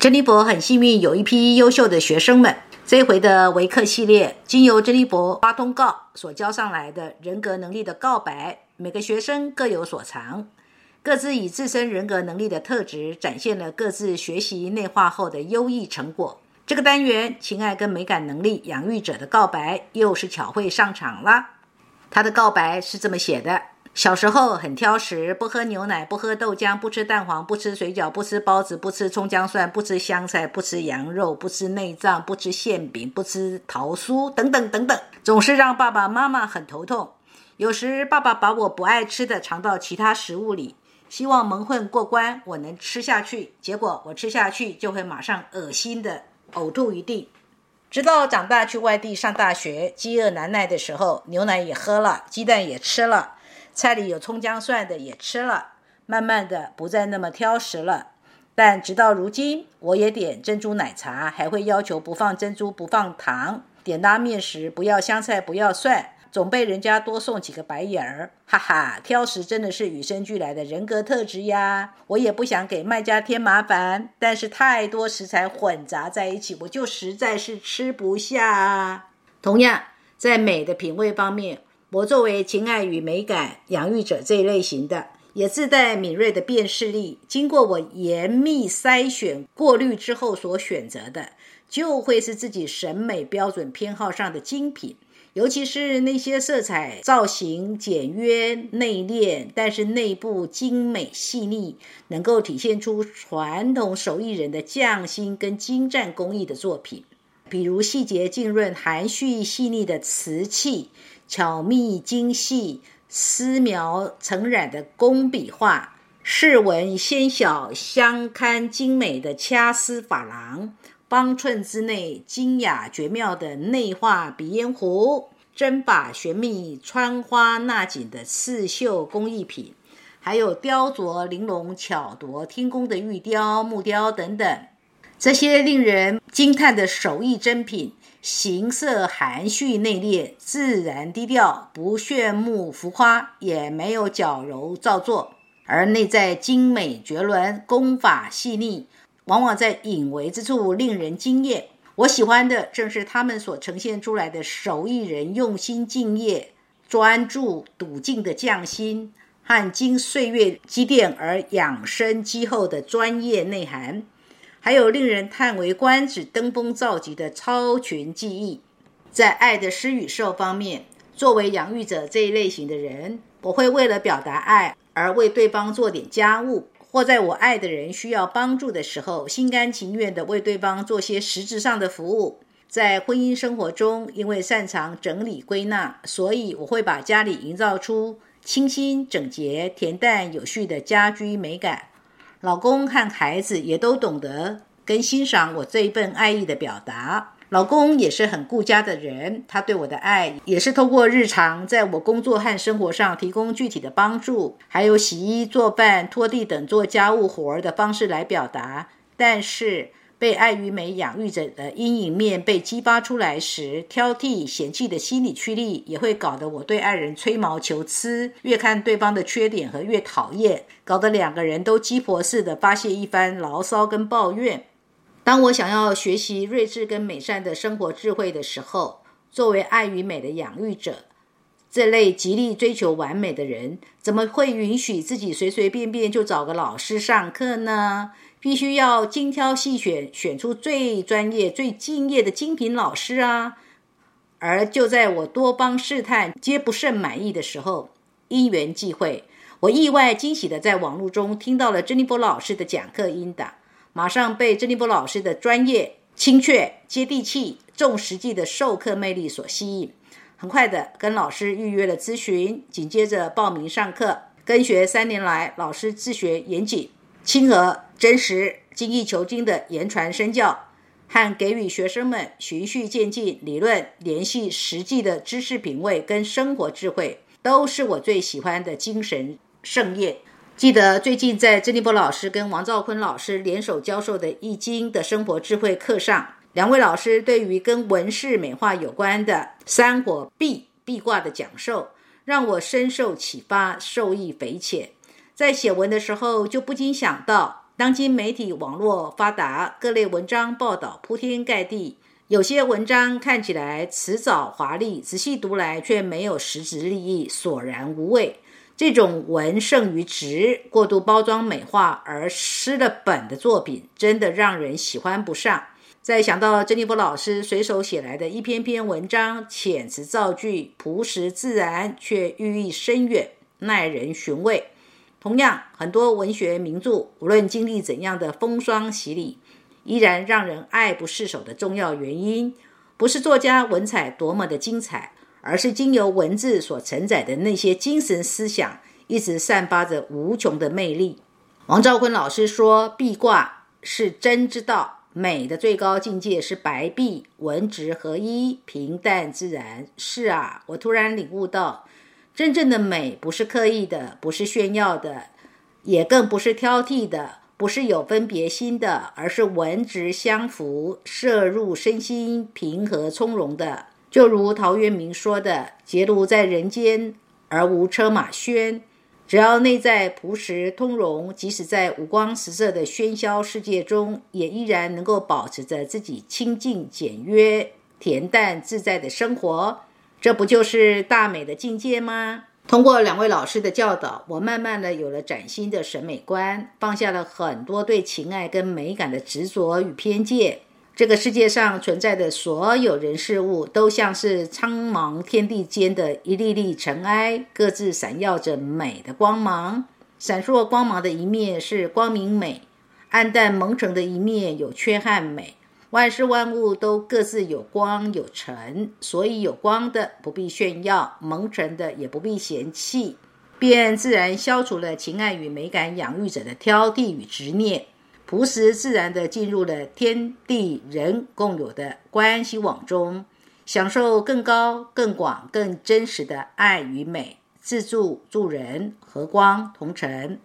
珍妮博很幸运有一批优秀的学生们。这回的维克系列，经由珍妮博发通告所交上来的人格能力的告白，每个学生各有所长，各自以自身人格能力的特质，展现了各自学习内化后的优异成果。这个单元情爱跟美感能力养育者的告白，又是巧慧上场了。他的告白是这么写的。小时候很挑食，不喝牛奶，不喝豆浆，不吃蛋黄，不吃水饺，不吃包子，不吃葱姜蒜，不吃香菜，不吃羊肉，不吃内脏，不吃馅饼，不吃桃酥，等等等等，总是让爸爸妈妈很头痛。有时爸爸把我不爱吃的藏到其他食物里，希望蒙混过关，我能吃下去。结果我吃下去就会马上恶心的呕吐一地。直到长大去外地上大学，饥饿难耐的时候，牛奶也喝了，鸡蛋也吃了。菜里有葱姜蒜的也吃了，慢慢的不再那么挑食了。但直到如今，我也点珍珠奶茶，还会要求不放珍珠、不放糖。点拉面时不要香菜、不要蒜，总被人家多送几个白眼儿。哈哈，挑食真的是与生俱来的人格特质呀！我也不想给卖家添麻烦，但是太多食材混杂在一起，我就实在是吃不下。同样，在美的品味方面。我作为情爱与美感养育者这一类型的，也自带敏锐的辨识力。经过我严密筛选、过滤之后所选择的，就会是自己审美标准偏好上的精品。尤其是那些色彩造型简约、内敛，但是内部精美细腻，能够体现出传统手艺人的匠心跟精湛工艺的作品。比如细节浸润、含蓄细腻的瓷器。巧密精细、丝描层染的工笔画，饰纹纤小、相堪精美的掐丝珐琅，方寸之内精雅绝妙的内画鼻烟壶，针法玄秘、穿花纳锦的刺绣工艺品，还有雕琢玲珑、巧夺天工的玉雕、木雕等等，这些令人惊叹的手艺珍品。形色含蓄内敛，自然低调，不炫目浮夸，也没有矫揉造作，而内在精美绝伦，功法细腻，往往在隐微之处令人惊艳。我喜欢的正是他们所呈现出来的手艺人用心敬业、专注笃敬的匠心，和经岁月积淀而养生积厚的专业内涵。还有令人叹为观止、登峰造极的超群技艺。在爱的施与受方面，作为养育者这一类型的人，我会为了表达爱而为对方做点家务，或在我爱的人需要帮助的时候，心甘情愿地为对方做些实质上的服务。在婚姻生活中，因为擅长整理归纳，所以我会把家里营造出清新、整洁、恬淡、有序的家居美感。老公和孩子也都懂得跟欣赏我这一份爱意的表达。老公也是很顾家的人，他对我的爱也是通过日常在我工作和生活上提供具体的帮助，还有洗衣、做饭、拖地等做家务活儿的方式来表达。但是。被爱与美养育者的阴影面被激发出来时，挑剔、嫌弃的心理驱力也会搞得我对爱人吹毛求疵，越看对方的缺点和越讨厌，搞得两个人都鸡婆似的发泄一番牢骚跟抱怨。当我想要学习睿智跟美善的生活智慧的时候，作为爱与美的养育者，这类极力追求完美的人，怎么会允许自己随随便便就找个老师上课呢？必须要精挑细选，选出最专业、最敬业的精品老师啊！而就在我多方试探皆不甚满意的时候，因缘际会，我意外惊喜的在网络中听到了珍妮波老师的讲课音档，马上被珍妮波老师的专业、精确、接地气、重实际的授课魅力所吸引，很快的跟老师预约了咨询，紧接着报名上课，跟学三年来，老师自学严谨。亲和、真实、精益求精的言传身教，和给予学生们循序渐进、理论联系实际的知识品味跟生活智慧，都是我最喜欢的精神盛宴。记得最近在郑立波老师跟王兆坤老师联手教授的《易经》的生活智慧课上，两位老师对于跟文饰美化有关的三火壁壁卦的讲授，让我深受启发，受益匪浅。在写文的时候，就不禁想到当今媒体网络发达，各类文章报道铺天盖地。有些文章看起来辞藻华丽，仔细读来却没有实质利益，索然无味。这种文胜于质、过度包装美化而失了本的作品，真的让人喜欢不上。再想到珍妮波老师随手写来的一篇篇文章，遣词造句朴实自然，却寓意深远，耐人寻味。同样，很多文学名著，无论经历怎样的风霜洗礼。依然让人爱不释手的重要原因，不是作家文采多么的精彩，而是经由文字所承载的那些精神思想，一直散发着无穷的魅力。王兆坤老师说：“壁挂是真之道，美的最高境界是白壁，文质合一，平淡自然。”是啊，我突然领悟到，真正的美不是刻意的，不是炫耀的，也更不是挑剔的。不是有分别心的，而是文质相符、摄入身心、平和从容的。就如陶渊明说的：“结庐在人间，而无车马喧。”只要内在朴实通融，即使在五光十色的喧嚣世界中，也依然能够保持着自己清净简约、恬淡自在的生活。这不就是大美的境界吗？通过两位老师的教导，我慢慢的有了崭新的审美观，放下了很多对情爱跟美感的执着与偏见。这个世界上存在的所有人事物，都像是苍茫天地间的一粒粒尘埃，各自闪耀着美的光芒。闪烁光芒的一面是光明美，暗淡蒙尘的一面有缺憾美。万事万物都各自有光有尘，所以有光的不必炫耀，蒙尘的也不必嫌弃，便自然消除了情爱与美感养育者的挑剔与执念，朴实自然地进入了天地人共有的关系网中，享受更高、更广、更真实的爱与美，自助助人，和光同尘。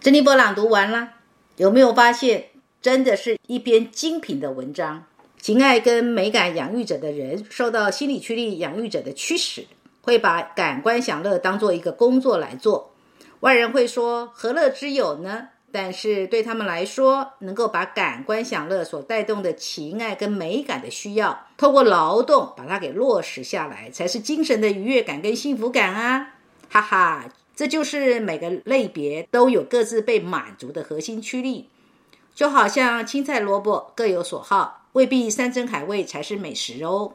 珍妮波朗读完了，有没有发现？真的是一篇精品的文章。情爱跟美感养育者的人，受到心理驱力养育者的驱使，会把感官享乐当做一个工作来做。外人会说何乐之有呢？但是对他们来说，能够把感官享乐所带动的情爱跟美感的需要，透过劳动把它给落实下来，才是精神的愉悦感跟幸福感啊！哈哈，这就是每个类别都有各自被满足的核心驱力。就好像青菜萝卜各有所好，未必山珍海味才是美食哦。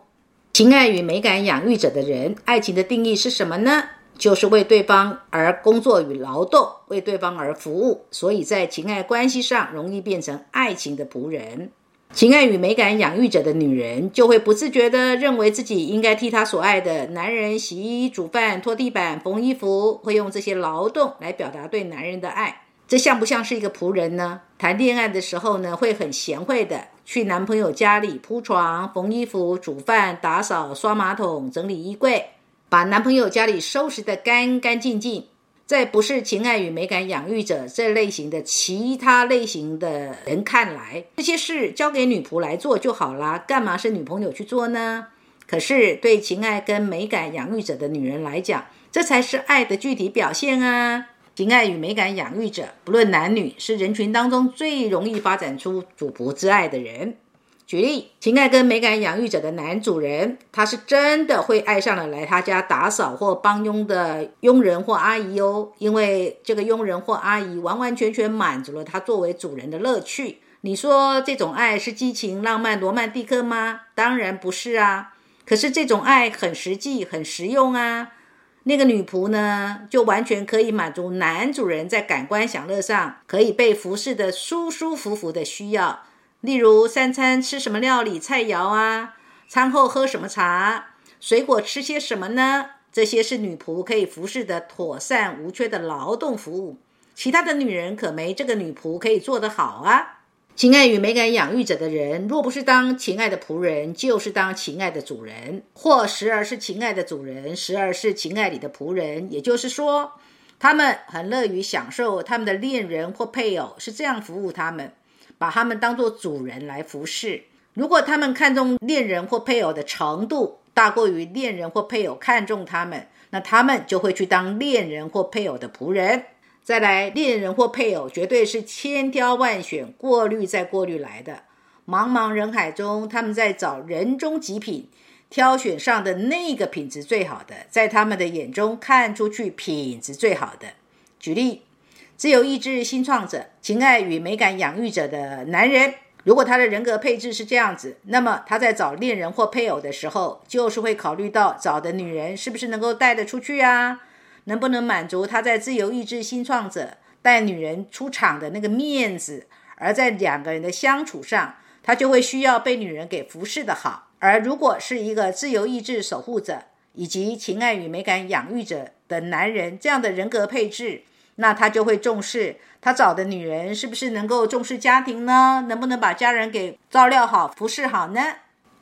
情爱与美感养育者的人，爱情的定义是什么呢？就是为对方而工作与劳动，为对方而服务。所以在情爱关系上，容易变成爱情的仆人。情爱与美感养育者的女人，就会不自觉地认为自己应该替她所爱的男人洗衣、煮饭、拖地板、缝衣服，会用这些劳动来表达对男人的爱。这像不像是一个仆人呢？谈恋爱的时候呢，会很贤惠的去男朋友家里铺床、缝衣服、煮饭、打扫、刷马桶、整理衣柜，把男朋友家里收拾得干干净净。在不是情爱与美感养育者这类型的其他类型的人看来，这些事交给女仆来做就好啦，干嘛是女朋友去做呢？可是对情爱跟美感养育者的女人来讲，这才是爱的具体表现啊。情爱与美感养育者，不论男女，是人群当中最容易发展出主仆之爱的人。举例，情爱跟美感养育者的男主人，他是真的会爱上了来他家打扫或帮佣的佣人或阿姨哦，因为这个佣人或阿姨完完全全满足了他作为主人的乐趣。你说这种爱是激情、浪漫、罗曼蒂克吗？当然不是啊。可是这种爱很实际、很实用啊。那个女仆呢，就完全可以满足男主人在感官享乐上可以被服侍的舒舒服服的需要。例如，三餐吃什么料理菜肴啊？餐后喝什么茶？水果吃些什么呢？这些是女仆可以服侍的妥善无缺的劳动服务。其他的女人可没这个女仆可以做得好啊。情爱与美感养育者的人，若不是当情爱的仆人，就是当情爱的主人，或时而是情爱的主人，时而是情爱里的仆人。也就是说，他们很乐于享受他们的恋人或配偶是这样服务他们，把他们当做主人来服侍。如果他们看重恋人或配偶的程度大过于恋人或配偶看重他们，那他们就会去当恋人或配偶的仆人。再来，恋人或配偶绝对是千挑万选、过滤再过滤来的。茫茫人海中，他们在找人中极品，挑选上的那个品质最好的，在他们的眼中看出去品质最好的。举例，自由意志新创者、情爱与美感养育者的男人，如果他的人格配置是这样子，那么他在找恋人或配偶的时候，就是会考虑到找的女人是不是能够带得出去啊。能不能满足他在自由意志新创者带女人出场的那个面子？而在两个人的相处上，他就会需要被女人给服侍的好。而如果是一个自由意志守护者以及情爱与美感养育者的男人，这样的人格配置，那他就会重视他找的女人是不是能够重视家庭呢？能不能把家人给照料好、服侍好呢？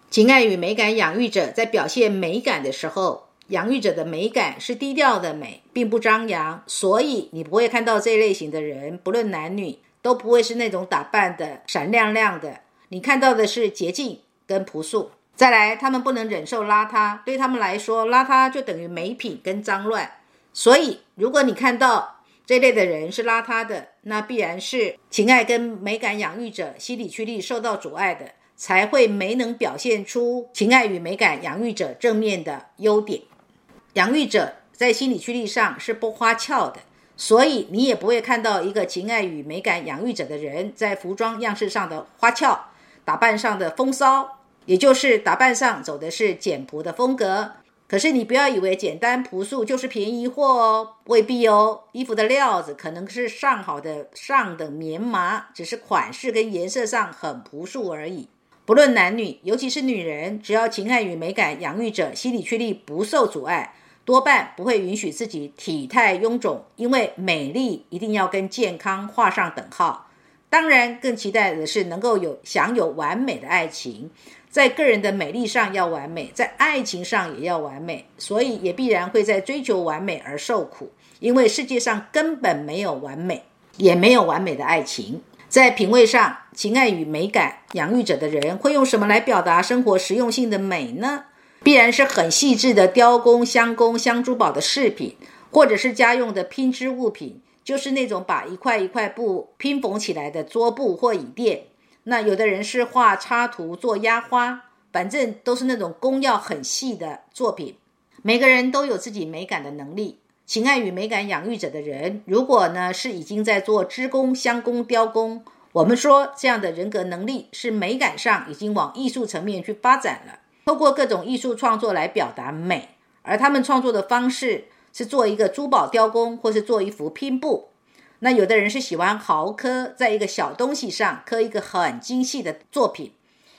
情爱与美感养育者在表现美感的时候。养育者的美感是低调的美，并不张扬，所以你不会看到这类型的人，不论男女，都不会是那种打扮的闪亮亮的。你看到的是洁净跟朴素。再来，他们不能忍受邋遢，对他们来说，邋遢就等于没品跟脏乱。所以，如果你看到这类的人是邋遢的，那必然是情爱跟美感养育者心理驱力受到阻碍的，才会没能表现出情爱与美感养育者正面的优点。养育者在心理驱力上是不花俏的，所以你也不会看到一个情爱与美感养育者的人在服装样式上的花俏，打扮上的风骚，也就是打扮上走的是简朴的风格。可是你不要以为简单朴素就是便宜货哦，未必哦。衣服的料子可能是上好的上等棉麻，只是款式跟颜色上很朴素而已。不论男女，尤其是女人，只要情爱与美感养育者心理驱力不受阻碍。多半不会允许自己体态臃肿，因为美丽一定要跟健康画上等号。当然，更期待的是能够有享有完美的爱情，在个人的美丽上要完美，在爱情上也要完美，所以也必然会在追求完美而受苦，因为世界上根本没有完美，也没有完美的爱情。在品味上，情爱与美感养育者的人会用什么来表达生活实用性的美呢？必然是很细致的雕工、镶工、镶珠宝的饰品，或者是家用的拼织物品，就是那种把一块一块布拼缝起来的桌布或椅垫。那有的人是画插图、做压花，反正都是那种工要很细的作品。每个人都有自己美感的能力，情爱与美感养育者的人，如果呢是已经在做织工、镶工、雕工，我们说这样的人格能力是美感上已经往艺术层面去发展了。透过各种艺术创作来表达美，而他们创作的方式是做一个珠宝雕工，或是做一幅拼布。那有的人是喜欢豪刻在一个小东西上刻一个很精细的作品，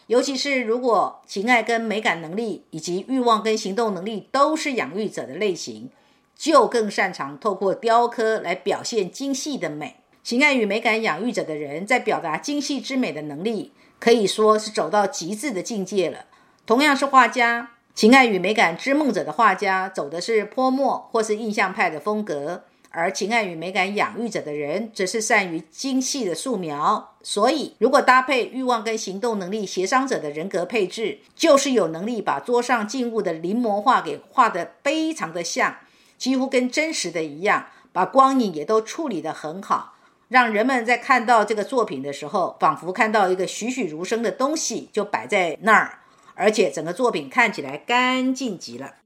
尤其是如果情爱跟美感能力以及欲望跟行动能力都是养育者的类型，就更擅长透过雕刻来表现精细的美。情爱与美感养育者的人在表达精细之美的能力，可以说是走到极致的境界了。同样是画家，情爱与美感之梦者的画家走的是泼墨或是印象派的风格，而情爱与美感养育者的人则是善于精细的素描。所以，如果搭配欲望跟行动能力协商者的人格配置，就是有能力把桌上静物的临摹画给画得非常的像，几乎跟真实的一样，把光影也都处理得很好，让人们在看到这个作品的时候，仿佛看到一个栩栩如生的东西就摆在那儿。而且整个作品看起来干净极了。